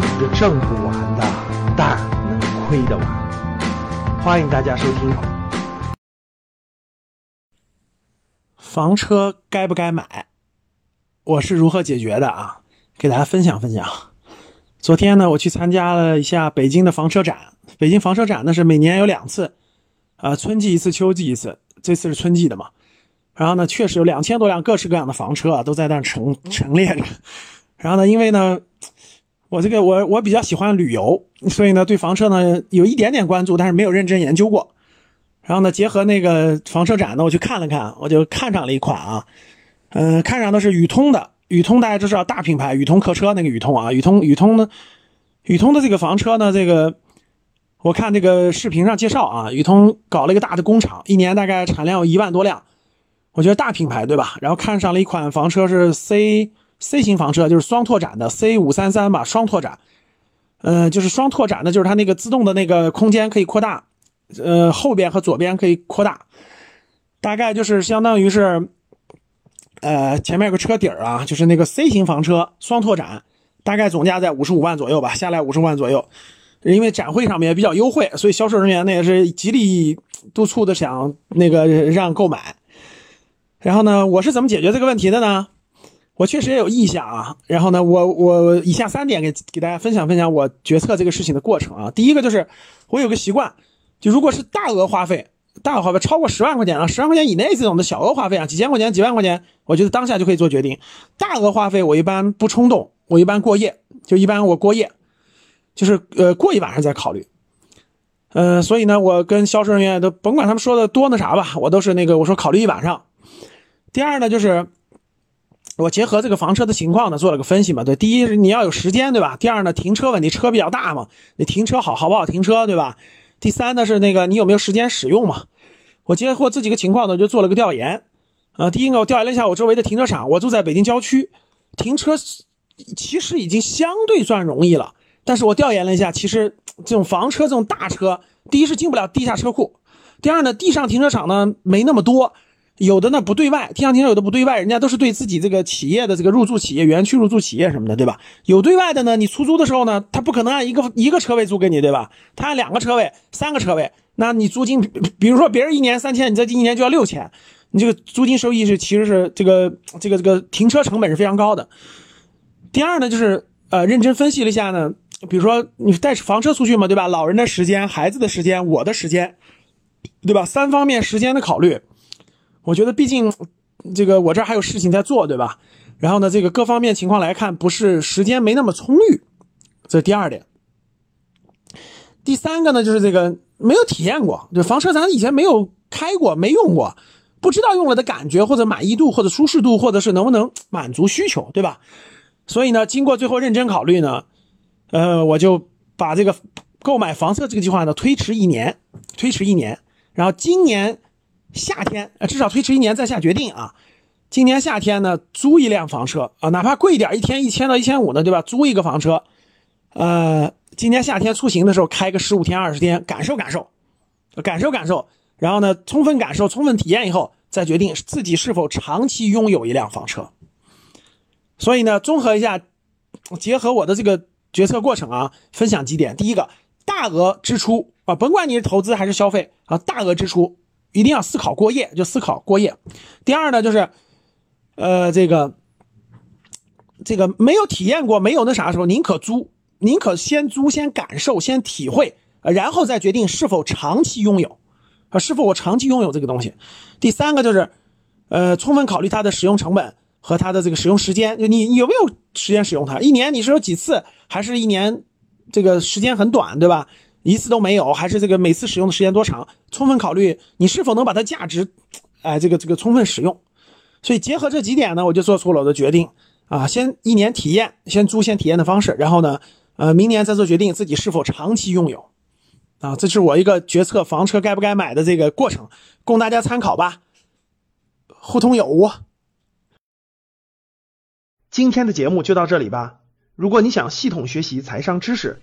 玩也挣不完的，但能亏得完。欢迎大家收听。房车该不该买？我是如何解决的啊？给大家分享分享。昨天呢，我去参加了一下北京的房车展。北京房车展呢是每年有两次，啊，春季一次，秋季一次。这次是春季的嘛？然后呢，确实有两千多辆各式各样的房车啊，都在那陈陈列着。然后呢，因为呢，我这个我我比较喜欢旅游，所以呢，对房车呢有一点点关注，但是没有认真研究过。然后呢，结合那个房车展呢，我去看了看，我就看上了一款啊，嗯，看上的是宇通的，宇通大家都知道大品牌，宇通客车那个宇通啊，宇通宇通呢，宇通的这个房车呢，这个我看这个视频上介绍啊，宇通搞了一个大的工厂，一年大概产量有一万多辆，我觉得大品牌对吧？然后看上了一款房车是 C。C 型房车就是双拓展的 C 五三三吧，双拓展，呃，就是双拓展的，就是它那个自动的那个空间可以扩大，呃，后边和左边可以扩大，大概就是相当于是，呃，前面有个车底儿啊，就是那个 C 型房车双拓展，大概总价在五十五万左右吧，下来五十万左右，因为展会上面也比较优惠，所以销售人员呢也是极力督促的想那个让购买，然后呢，我是怎么解决这个问题的呢？我确实也有意向啊，然后呢，我我以下三点给给大家分享分享我决策这个事情的过程啊。第一个就是我有个习惯，就如果是大额花费，大额花费超过十万块钱啊，十万块钱以内这种的小额花费啊，几千块钱、几万块钱，我觉得当下就可以做决定。大额花费我一般不冲动，我一般过夜，就一般我过夜，就是呃过一晚上再考虑。嗯，所以呢，我跟销售人员都甭管他们说的多那啥吧，我都是那个我说考虑一晚上。第二呢就是。我结合这个房车的情况呢，做了个分析嘛。对，第一你要有时间，对吧？第二呢，停车问题，车比较大嘛，你停车好好不好停车，对吧？第三呢是那个你有没有时间使用嘛？我结合这几个情况呢，就做了个调研。呃，第一个我调研了一下我周围的停车场，我住在北京郊区，停车其实已经相对算容易了。但是我调研了一下，其实这种房车这种大车，第一是进不了地下车库，第二呢，地上停车场呢没那么多。有的呢不对外，地上停车有的不对外，人家都是对自己这个企业的这个入驻企业、园区入驻企业什么的，对吧？有对外的呢，你出租的时候呢，他不可能按一个一个车位租给你，对吧？他按两个车位、三个车位，那你租金，比如说别人一年三千，你这一年就要六千，你这个租金收益是其实是这个这个这个停车成本是非常高的。第二呢，就是呃认真分析了一下呢，比如说你带房车出去嘛，对吧？老人的时间、孩子的时间、我的时间，对吧？三方面时间的考虑。我觉得，毕竟这个我这儿还有事情在做，对吧？然后呢，这个各方面情况来看，不是时间没那么充裕，这是第二点。第三个呢，就是这个没有体验过，就房车咱以前没有开过，没用过，不知道用了的感觉或者满意度或者舒适度，或者是能不能满足需求，对吧？所以呢，经过最后认真考虑呢，呃，我就把这个购买房车这个计划呢推迟一年，推迟一年，然后今年。夏天，呃，至少推迟一年再下决定啊。今年夏天呢，租一辆房车啊，哪怕贵一点，一天一千到一千五呢，对吧？租一个房车，呃，今年夏天出行的时候开个十五天、二十天，感受感受，感受感受，然后呢，充分感受、充分体验以后，再决定自己是否长期拥有一辆房车。所以呢，综合一下，结合我的这个决策过程啊，分享几点：第一个，大额支出啊，甭管你是投资还是消费啊，大额支出。一定要思考过夜，就思考过夜。第二呢，就是，呃，这个，这个没有体验过，没有那啥的时候，宁可租，宁可先租，先感受，先体会，然后再决定是否长期拥有，啊，是否我长期拥有这个东西。第三个就是，呃，充分考虑它的使用成本和它的这个使用时间，就你有没有时间使用它？一年你是有几次，还是一年这个时间很短，对吧？一次都没有，还是这个每次使用的时间多长？充分考虑你是否能把它价值，哎，这个这个充分使用。所以结合这几点呢，我就做出了我的决定啊，先一年体验，先租先体验的方式，然后呢，呃，明年再做决定自己是否长期拥有。啊，这是我一个决策房车该不该买的这个过程，供大家参考吧。互通有无。今天的节目就到这里吧。如果你想系统学习财商知识，